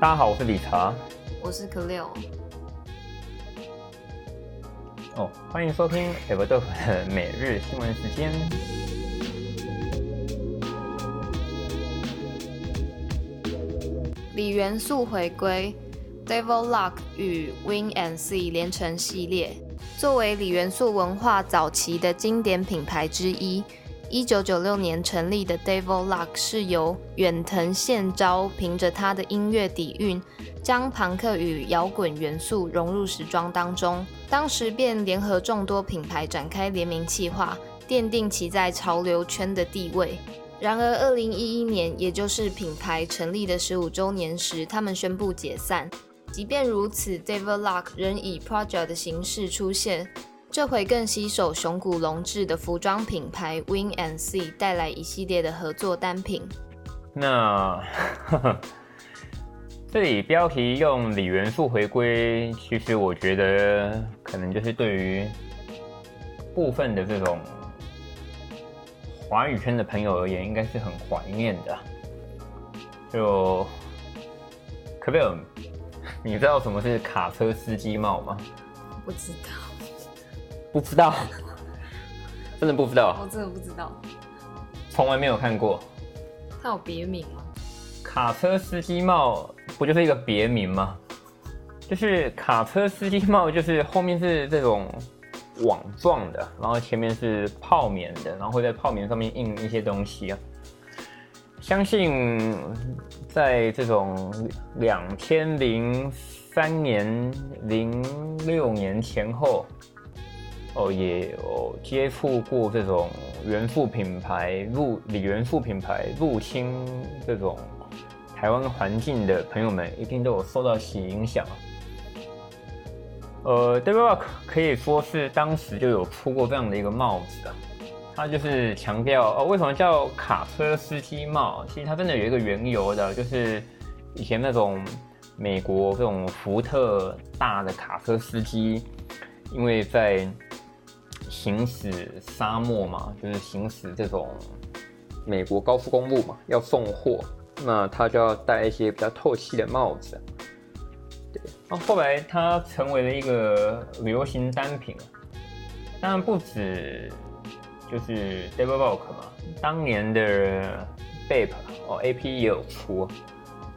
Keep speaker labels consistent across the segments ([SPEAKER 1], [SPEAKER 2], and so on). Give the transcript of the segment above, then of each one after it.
[SPEAKER 1] 大家好，我是理查。
[SPEAKER 2] 我是可六。
[SPEAKER 1] 哦，欢迎收听 Ever 豆腐的每日新闻时间。
[SPEAKER 2] 李元素回归，Devil Lock 与 Win and See 连成系列，作为李元素文化早期的经典品牌之一。一九九六年成立的 Devil Lock 是由远藤宪昭凭着他的音乐底蕴，将朋克与摇滚元素融入时装当中，当时便联合众多品牌展开联名企划，奠定其在潮流圈的地位。然而，二零一一年，也就是品牌成立的十五周年时，他们宣布解散。即便如此，Devil Lock 仍以 project 的形式出现。这回更携手熊谷龙志的服装品牌 Win and See 带来一系列的合作单品。
[SPEAKER 1] 那 这里标题用锂元素回归，其实我觉得可能就是对于部分的这种华语圈的朋友而言，应该是很怀念的。就可不可以？你知道什么是卡车司机帽吗？
[SPEAKER 2] 不知道。
[SPEAKER 1] 不知道，真的不知道。
[SPEAKER 2] 我真的不知道，
[SPEAKER 1] 从来没有看过。
[SPEAKER 2] 它有别名吗？
[SPEAKER 1] 卡车司机帽不就是一个别名吗？就是卡车司机帽，就是后面是这种网状的，然后前面是泡棉的，然后会在泡棉上面印一些东西啊。相信在这种两千零三年、零六年前后。哦，也有接触过这种元素品牌入锂元素品牌入侵这种台湾环境的朋友们，一定都有受到其影响。呃 d e v i Rock 可以说是当时就有出过这样的一个帽子啊，它就是强调哦，为什么叫卡车司机帽？其实它真的有一个缘由的，就是以前那种美国这种福特大的卡车司机，因为在行驶沙漠嘛，就是行驶这种美国高速公路嘛，要送货，那他就要戴一些比较透气的帽子。对，那后来它成为了一个流行单品当然不止，就是 d e v i l Rock 嘛，当年的 Bape 哦，AP 也有出，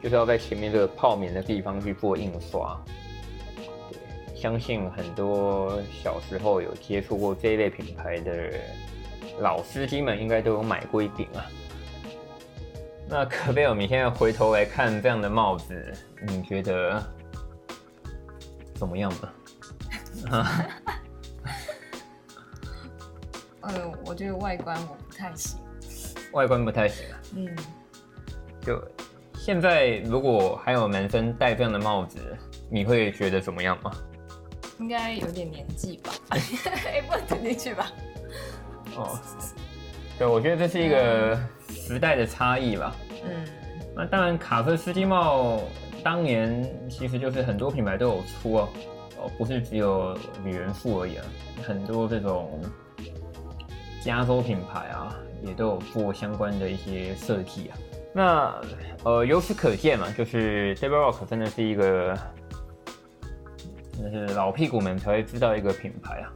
[SPEAKER 1] 就是要在前面这个泡棉的地方去做印刷。相信很多小时候有接触过这一类品牌的老司机们，应该都有买过一顶啊。那可贝尔，你现在回头来看这样的帽子，你觉得怎么样
[SPEAKER 2] 呢？呃，我觉得外观我不太行。
[SPEAKER 1] 外观不太行啊？嗯。就现在，如果还有男生戴这样的帽子，你会觉得怎么样吗？
[SPEAKER 2] 应该有点年纪吧，哎，不能进去吧？
[SPEAKER 1] 哦，对，我觉得这是一个时代的差异吧。嗯，那当然，卡车司机帽当年其实就是很多品牌都有出哦，哦，不是只有李元富而已啊，很多这种加州品牌啊，也都有做相关的一些设计啊。那呃，由此可见嘛，就是 d e v i l Rock 真的是一个。那是老屁股们才会知道一个品牌啊。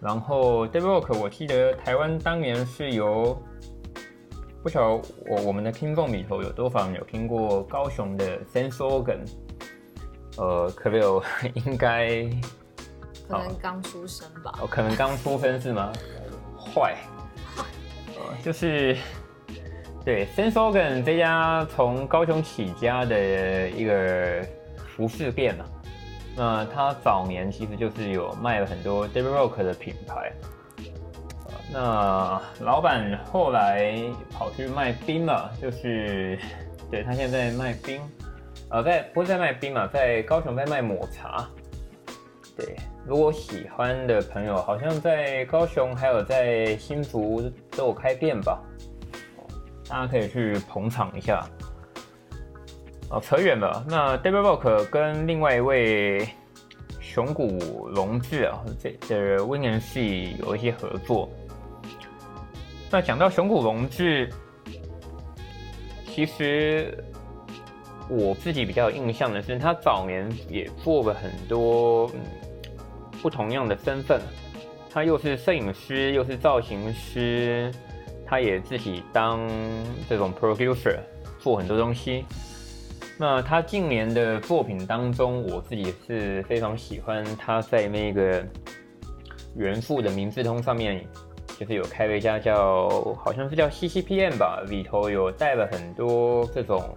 [SPEAKER 1] 然后 d e v i l Rock，我记得台湾当年是由不晓得我我们的听众里头有多少人有听过高雄的 Sense Organ。呃，可没有 应该
[SPEAKER 2] 可能刚出生吧？
[SPEAKER 1] 哦，可能刚出生是吗？坏，呃，就是对 Sense Organ 这家从高雄起家的一个服饰店啊。那他早年其实就是有卖了很多 d a v i Rock 的品牌，那老板后来跑去卖冰了，就是对他现在卖冰，呃，在不是在卖冰嘛，在高雄在卖抹茶。对，如果喜欢的朋友，好像在高雄还有在新竹都有开店吧，大家可以去捧场一下。哦，扯远了。那 David Rock 跟另外一位熊谷龙志啊，这这 Win and See 有一些合作。那讲到熊谷龙志，其实我自己比较有印象的是，他早年也做了很多不同样的身份，他又是摄影师，又是造型师，他也自己当这种 producer 做很多东西。那他近年的作品当中，我自己是非常喜欢他在那个元素的名字通上面，就是有开了一家叫好像是叫 CCPM 吧，里头有带了很多这种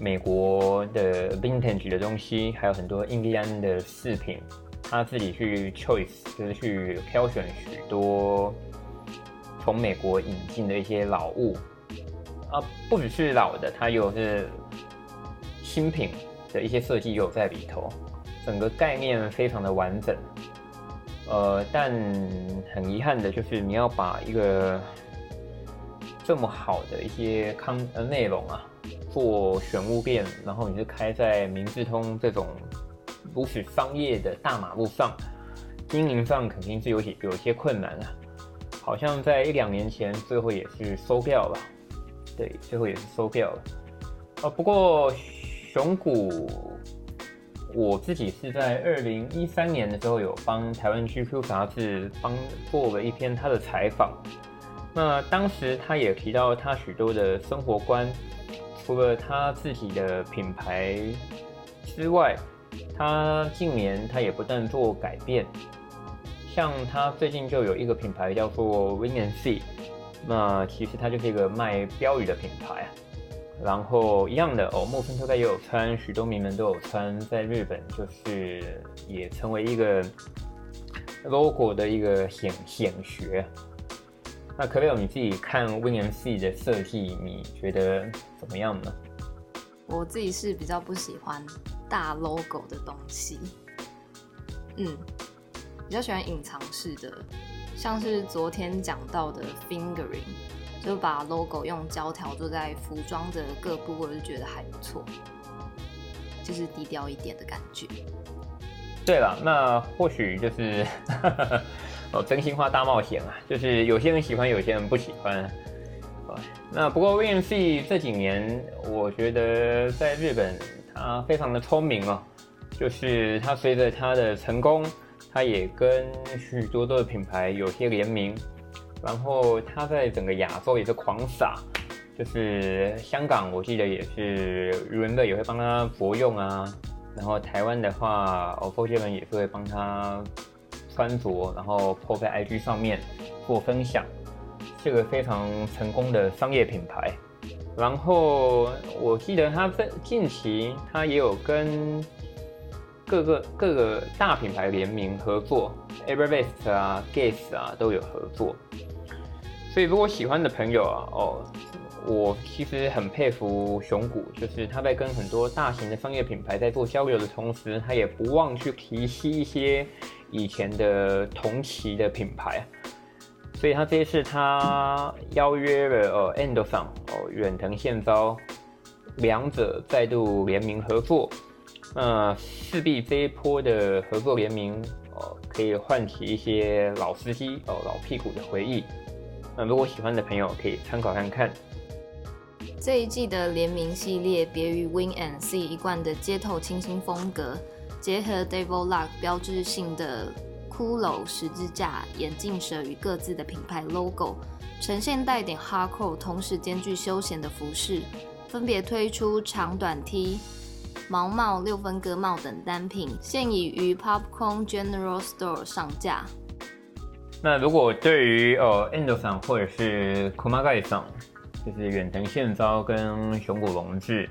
[SPEAKER 1] 美国的 vintage 的东西，还有很多印第安的饰品，他自己去 choice 就是去挑选许多从美国引进的一些老物啊，不只是老的，他有是。新品的一些设计有在里头，整个概念非常的完整，呃，但很遗憾的就是你要把一个这么好的一些康呃内容啊做玄物店，然后你是开在明治通这种如此商业的大马路上，经营上肯定是有些有些困难啊。好像在一两年前最后也是收掉了，对，最后也是收掉了，呃，不过。熊谷，我自己是在二零一三年的时候有帮台湾 GQ 杂志帮做了一篇他的采访。那当时他也提到他许多的生活观，除了他自己的品牌之外，他近年他也不断做改变。像他最近就有一个品牌叫做 Win and See，那其实它就是一个卖标语的品牌啊。然后一样的哦，木村拓哉也有穿，许多名人都有穿，在日本就是也成为一个 logo 的一个显显学。那可不可你自己看 WinMC 的设计，你觉得怎么样呢？
[SPEAKER 2] 我自己是比较不喜欢大 logo 的东西，嗯，比较喜欢隐藏式的，像是昨天讲到的 fingering。就把 logo 用胶条做在服装的各部，我就觉得还不错，就是低调一点的感觉。
[SPEAKER 1] 对了，那或许就是哦，真心话大冒险啊，就是有些人喜欢，有些人不喜欢。那不过 VNC 这几年，我觉得在日本他非常的聪明哦，就是他随着他的成功，他也跟许多多的品牌有些联名。然后他在整个亚洲也是狂撒，就是香港我记得也是余文乐也会帮他服用啊，然后台湾的话，OPPO 这边也是会帮他穿着，然后 po 在 IG 上面做分享，是个非常成功的商业品牌。然后我记得他在近期他也有跟各个各个大品牌联名合作，Everbest 啊、Guess 啊都有合作。所以，如果喜欢的朋友啊，哦，我其实很佩服熊谷，就是他在跟很多大型的商业品牌在做交流的同时，他也不忘去提携一些以前的同期的品牌。所以他这次他邀约了呃 e n d o s o n 哦远藤宪昭，两者再度联名合作，那势必这一波的合作联名哦，可以唤起一些老司机哦老屁股的回忆。那如果喜欢的朋友可以参考看看。
[SPEAKER 2] 这一季的联名系列别于 Win and See 一贯的街头清新风格，结合 Devil Luck 标志性的骷髅十字架、眼镜蛇与各自的品牌 logo，呈现带点 hardcore，同时兼具休闲的服饰，分别推出长短 T、毛帽、六分割帽等单品，现已于 Popcorn General Store 上架。
[SPEAKER 1] 那如果对于呃 Endo 上或者是 Kumagai 上，就是远藤宪昭跟熊谷龙志，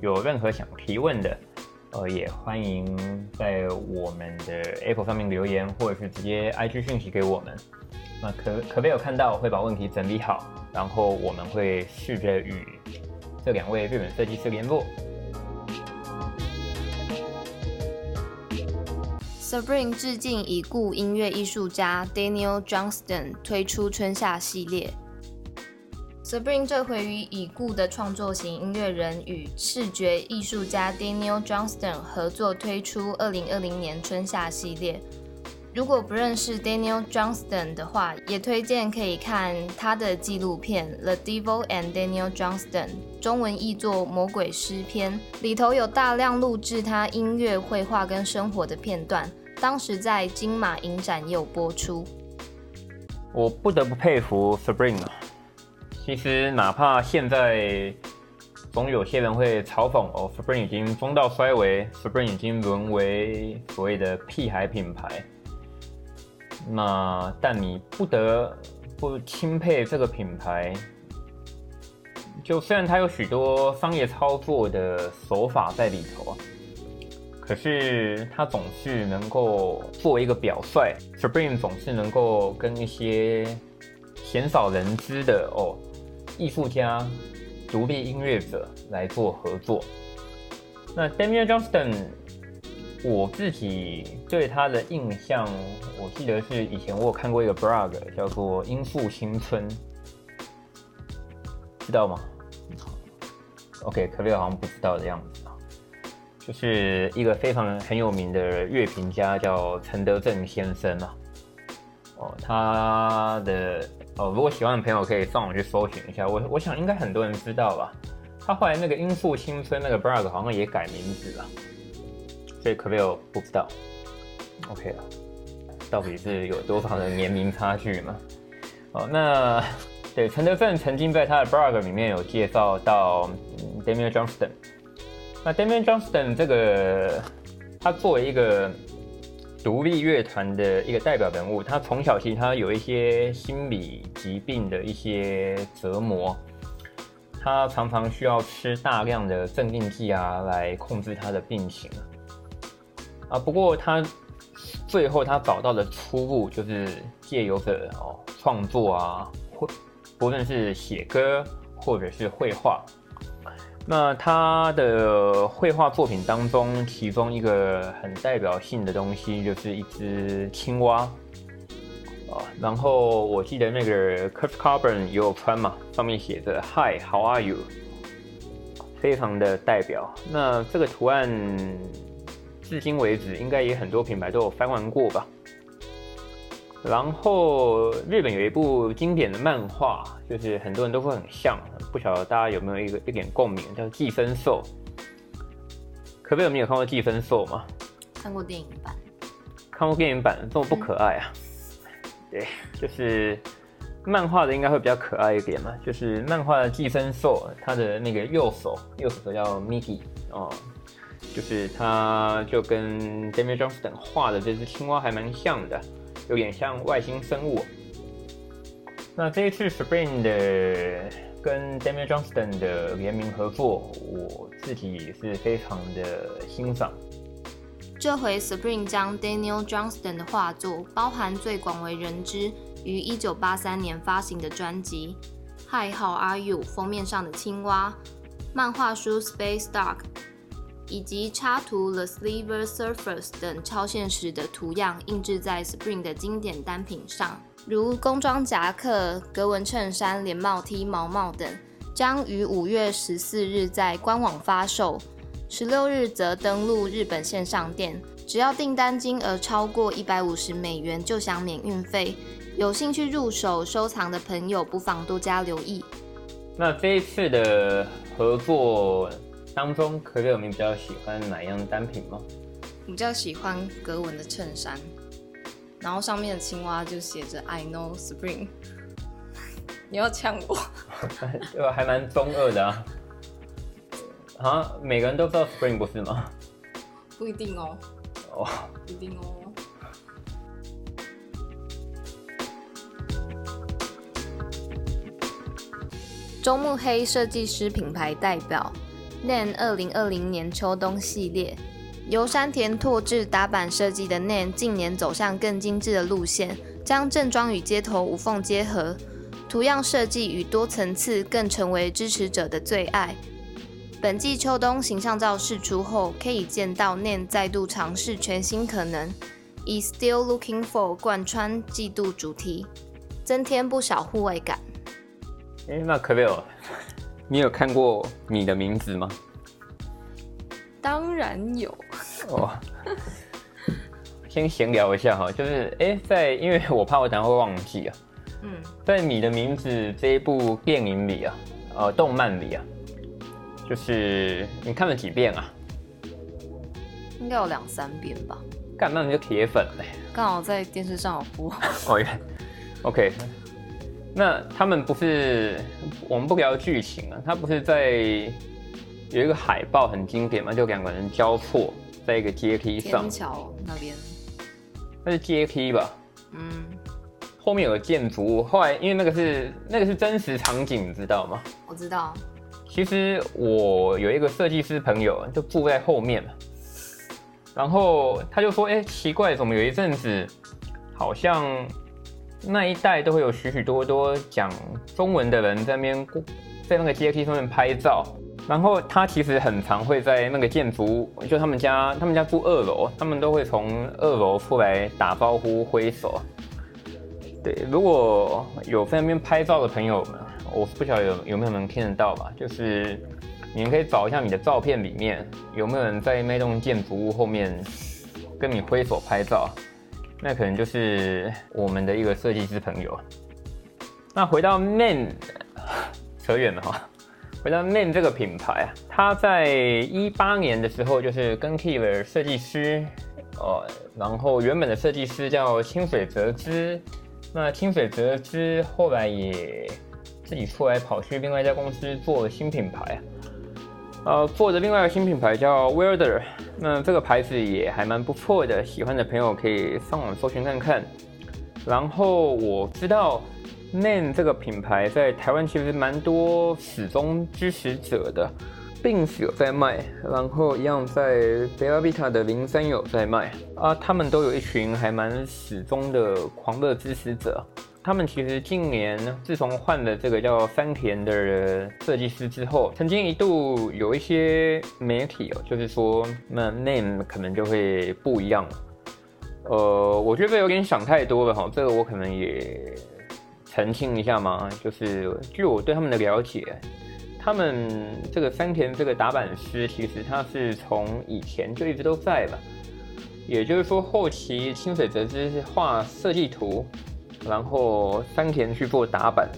[SPEAKER 1] 有任何想提问的，呃，也欢迎在我们的 Apple 上面留言，或者是直接 IG 讯息给我们。那可可没有看到，会把问题整理好，然后我们会试着与这两位日本设计师联络。
[SPEAKER 2] Supreme 致敬已故音乐艺术家 Daniel Johnston，推出春夏系列。Supreme 这回与已故的创作型音乐人与视觉艺术家 Daniel Johnston 合作推出2020年春夏系列。如果不认识 Daniel Johnston 的话，也推荐可以看他的纪录片《The Devil and Daniel Johnston》，中文译作《魔鬼诗篇》，里头有大量录制他音乐、绘画跟生活的片段，当时在金马影展也有播出。
[SPEAKER 1] 我不得不佩服 Spring 啊！其实哪怕现在总有些人会嘲讽哦，Spring 已经风到衰微，Spring 已经沦为所谓的屁孩品牌。那但你不得不钦佩这个品牌，就虽然它有许多商业操作的手法在里头啊，可是他总是能够作为一个表率，Supreme 总是能够跟一些鲜少人知的哦艺术家、独立音乐者来做合作。那 Damian Johnston。我自己对他的印象，我记得是以前我有看过一个 blog，叫做《音速新村》，知道吗？OK，可贝好像不知道的样子。是一个非常很有名的乐评家，叫陈德正先生嘛。哦，他的哦，如果喜欢的朋友可以上网去搜寻一下。我我想应该很多人知道吧。他后来那个《音速新村》那个 blog 好像也改名字了。所以可没有不知道，OK 了，到底是有多少的年龄差距嘛？哦，那对陈德正曾经在他的 blog 里面有介绍到 Damian Johnston。那 Damian Johnston 这个，他作为一个独立乐团的一个代表人物，他从小其实他有一些心理疾病的一些折磨，他常常需要吃大量的镇定剂啊来控制他的病情。啊，不过他最后他找到的出路就是借由着哦创作啊，或不论是写歌或者是绘画。那他的绘画作品当中，其中一个很代表性的东西就是一只青蛙啊。然后我记得那个 Kurt Carbon 也有穿嘛，上面写着 Hi，How are you？非常的代表。那这个图案。至今为止，应该也很多品牌都有翻玩过吧。然后日本有一部经典的漫画，就是很多人都会很像，不晓得大家有没有一个一点共鸣，叫《寄生兽》。可不可以？你有看过《寄生兽》吗？
[SPEAKER 2] 看过电影版。
[SPEAKER 1] 看过电影版，这么不可爱啊？对，就是漫画的应该会比较可爱一点嘛。就是漫画的《寄生兽》，它的那个右手，右手叫 Miki 哦。就是它就跟 Damian Johnston 画的这只青蛙还蛮像的，有点像外星生物。那这一次 Spring 的跟 Damian Johnston 的联名合作，我自己是非常的欣赏。
[SPEAKER 2] 这回 Spring 将 Daniel Johnston 的画作，包含最广为人知于1983年发行的专辑《Hi How Are You》封面上的青蛙，漫画书《Space Dark》。以及插图 The Silver Surface 等超现实的图样印制在 Spring 的经典单品上，如工装夹克、格纹衬衫、连帽 T、毛帽等，将于五月十四日在官网发售，十六日则登陆日本线上店。只要订单金额超过一百五十美元就享免运费。有兴趣入手收藏的朋友，不妨多加留意。
[SPEAKER 1] 那这一次的合作。当中，可可有你比较喜欢哪样单品吗？
[SPEAKER 2] 比较喜欢格纹的衬衫，然后上面的青蛙就写着 “I know Spring”。你要呛我？
[SPEAKER 1] 呃，还蛮中二的啊！啊，每个人都知道 Spring 不是吗？
[SPEAKER 2] 不一定哦。哦，不一定哦。中目黑设计师品牌代表。NAN 二零二零年秋冬系列由山田拓志打版设计的 NAN 近年走向更精致的路线，将正装与街头无缝结合，图样设计与多层次更成为支持者的最爱。本季秋冬形象照释出后，可以见到 NAN 再度尝试全新可能，以 Still Looking For 贯穿季度主题，增添不少户外感。
[SPEAKER 1] 哎，那可不有？你有看过你的名字吗？
[SPEAKER 2] 当然有。哦，
[SPEAKER 1] 先闲聊一下哈，就是哎，在因为我怕我等下会忘记啊。嗯，在你的名字这一部电影里啊，呃，动漫里啊，就是你看了几遍啊？
[SPEAKER 2] 应该有两三遍吧。
[SPEAKER 1] 干，那你就铁粉嘞。
[SPEAKER 2] 刚好在电视上有播。
[SPEAKER 1] 哦，OK。那他们不是我们不聊剧情啊，他不是在有一个海报很经典嘛，就两个人交错在一个阶梯上。
[SPEAKER 2] 天桥那边。
[SPEAKER 1] 那是阶梯吧？嗯。后面有个建筑物，后来因为那个是那个是真实场景，你知道吗？
[SPEAKER 2] 我知道。
[SPEAKER 1] 其实我有一个设计师朋友，就住在后面嘛。然后他就说：“哎，奇怪，怎么有一阵子好像那一带都会有许许多多讲中文的人在那边在那个阶梯上面拍照。然后他其实很常会在那个建筑物，就他们家他们家住二楼，他们都会从二楼出来打招呼挥手。”对，如果有在那边拍照的朋友们，我不晓得有有没有能听得到吧？就是你们可以找一下你的照片里面有没有人在那栋建筑物后面跟你挥手拍照，那可能就是我们的一个设计师朋友。那回到 Man，扯远了哈。回到 Man 这个品牌啊，它在一八年的时候就是跟 k e y 了设计师，呃，然后原本的设计师叫清水哲之。那清水哲之后来也自己出来跑去另外一家公司做新品牌呃，做的另外一个新品牌叫 w i l d e r 那这个牌子也还蛮不错的，喜欢的朋友可以上网搜寻看看。然后我知道 Man 这个品牌在台湾其实蛮多始终支持者的。并是有在卖，然后一样在贝拉比塔的零三有在卖啊，他们都有一群还蛮始终的狂热支持者。他们其实近年自从换了这个叫山田的设计师之后，曾经一度有一些媒体哦，就是说那 name 可能就会不一样。呃，我觉得有点想太多了哈，这个我可能也澄清一下嘛，就是据我对他们的了解。他们这个山田这个打板师，其实他是从以前就一直都在吧。也就是说，后期清水哲之画设计图，然后山田去做打板。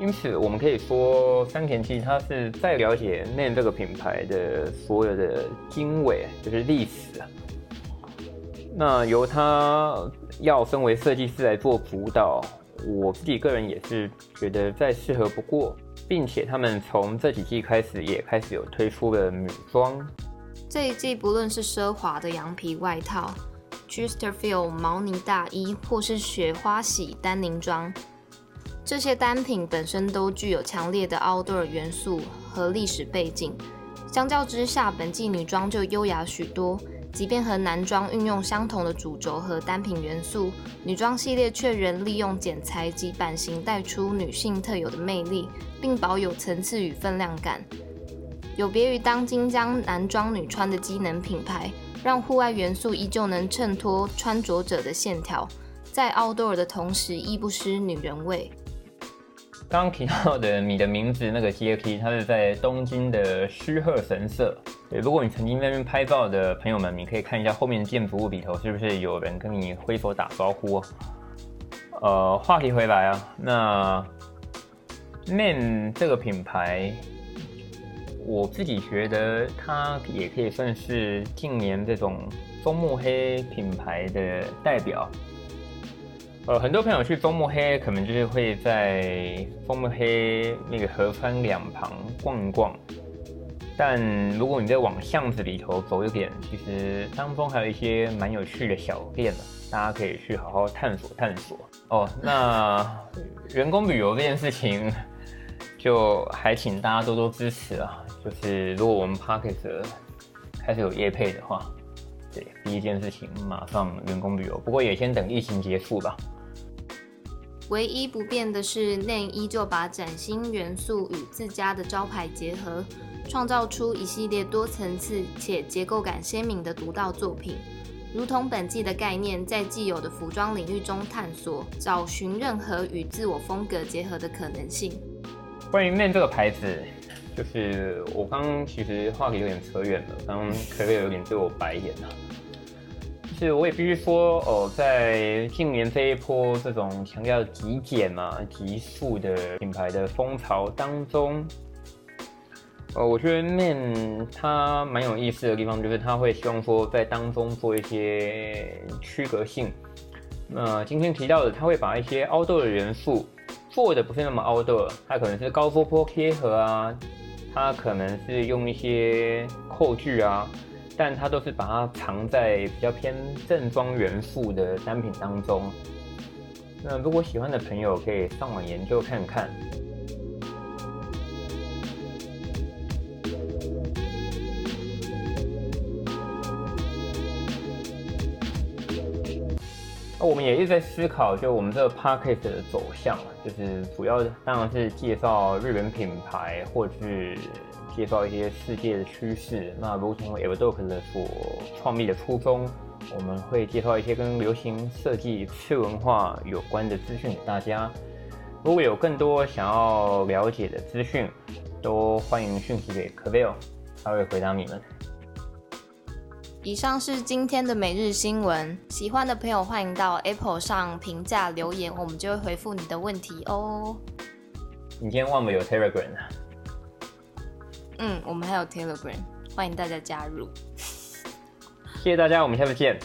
[SPEAKER 1] 因此，我们可以说山田其实他是在了解 Man 这个品牌的所有的经纬，就是历史。那由他要身为设计师来做辅导，我自己个人也是觉得再适合不过。并且他们从这几季开始也开始有推出了女装。
[SPEAKER 2] 这一季不论是奢华的羊皮外套、Chesterfield 毛呢大衣，或是雪花洗丹宁装，这些单品本身都具有强烈的 outdoor 元素和历史背景。相较之下，本季女装就优雅许多。即便和男装运用相同的主轴和单品元素，女装系列却仍利用剪裁及版型带出女性特有的魅力，并保有层次与分量感。有别于当今将男装女穿的机能品牌，让户外元素依旧能衬托穿着者的线条，在 outdoor 的同时亦不失女人味。
[SPEAKER 1] 刚刚提到的你的名字那个阶梯，它是在东京的须贺神社。对，如果你曾经在那边拍照的朋友们，你可以看一下后面建筑物里头是不是有人跟你挥手打招呼。呃，话题回来啊，那 Man 这个品牌，我自己觉得它也可以算是近年这种中目黑品牌的代表。呃，很多朋友去枫木黑，可能就是会在枫木黑那个河川两旁逛一逛。但如果你再往巷子里头走一点，其实当中还有一些蛮有趣的小店的，大家可以去好好探索探索。哦，那 员工旅游这件事情，就还请大家多多支持啊。就是如果我们 Parkes 开始有业配的话，对，第一件事情马上员工旅游。不过也先等疫情结束吧。
[SPEAKER 2] 唯一不变的是，NAME 依旧把崭新元素与自家的招牌结合，创造出一系列多层次且结构感鲜明的独到作品。如同本季的概念，在既有的服装领域中探索、找寻任何与自我风格结合的可能性。
[SPEAKER 1] 关于 Man 这个牌子，就是我刚其实话题有点扯远了，刚刚可能有点对我白眼了。是我也必须说哦，在近年这一波这种强调极简嘛、极速的品牌的风潮当中，呃，我觉得 Man 它蛮有意思的地方，就是它会希望说在当中做一些区隔性。那今天提到的，它会把一些 outdoor 的元素做的不是那么 outdoor，它可能是高波波贴合啊，它可能是用一些扣具啊。但它都是把它藏在比较偏正装元素的单品当中。那如果喜欢的朋友可以上网研究看看。那我们也一直在思考，就我们这个 p a c k a g e 的走向，就是主要当然是介绍日本品牌，或是。介绍一些世界的趋势。那如同 Evdoc 的所创立的初衷，我们会介绍一些跟流行设计、次文化有关的资讯给大家。如果有更多想要了解的资讯，都欢迎讯息给 k a v i l 他会回答你们。
[SPEAKER 2] 以上是今天的每日新闻，喜欢的朋友欢迎到 Apple 上评价留言，我们就会回复你的问题哦。
[SPEAKER 1] 你今天忘了有 Telegram
[SPEAKER 2] 嗯，我们还有 Telegram，欢迎大家加入。
[SPEAKER 1] 谢谢大家，我们下次见。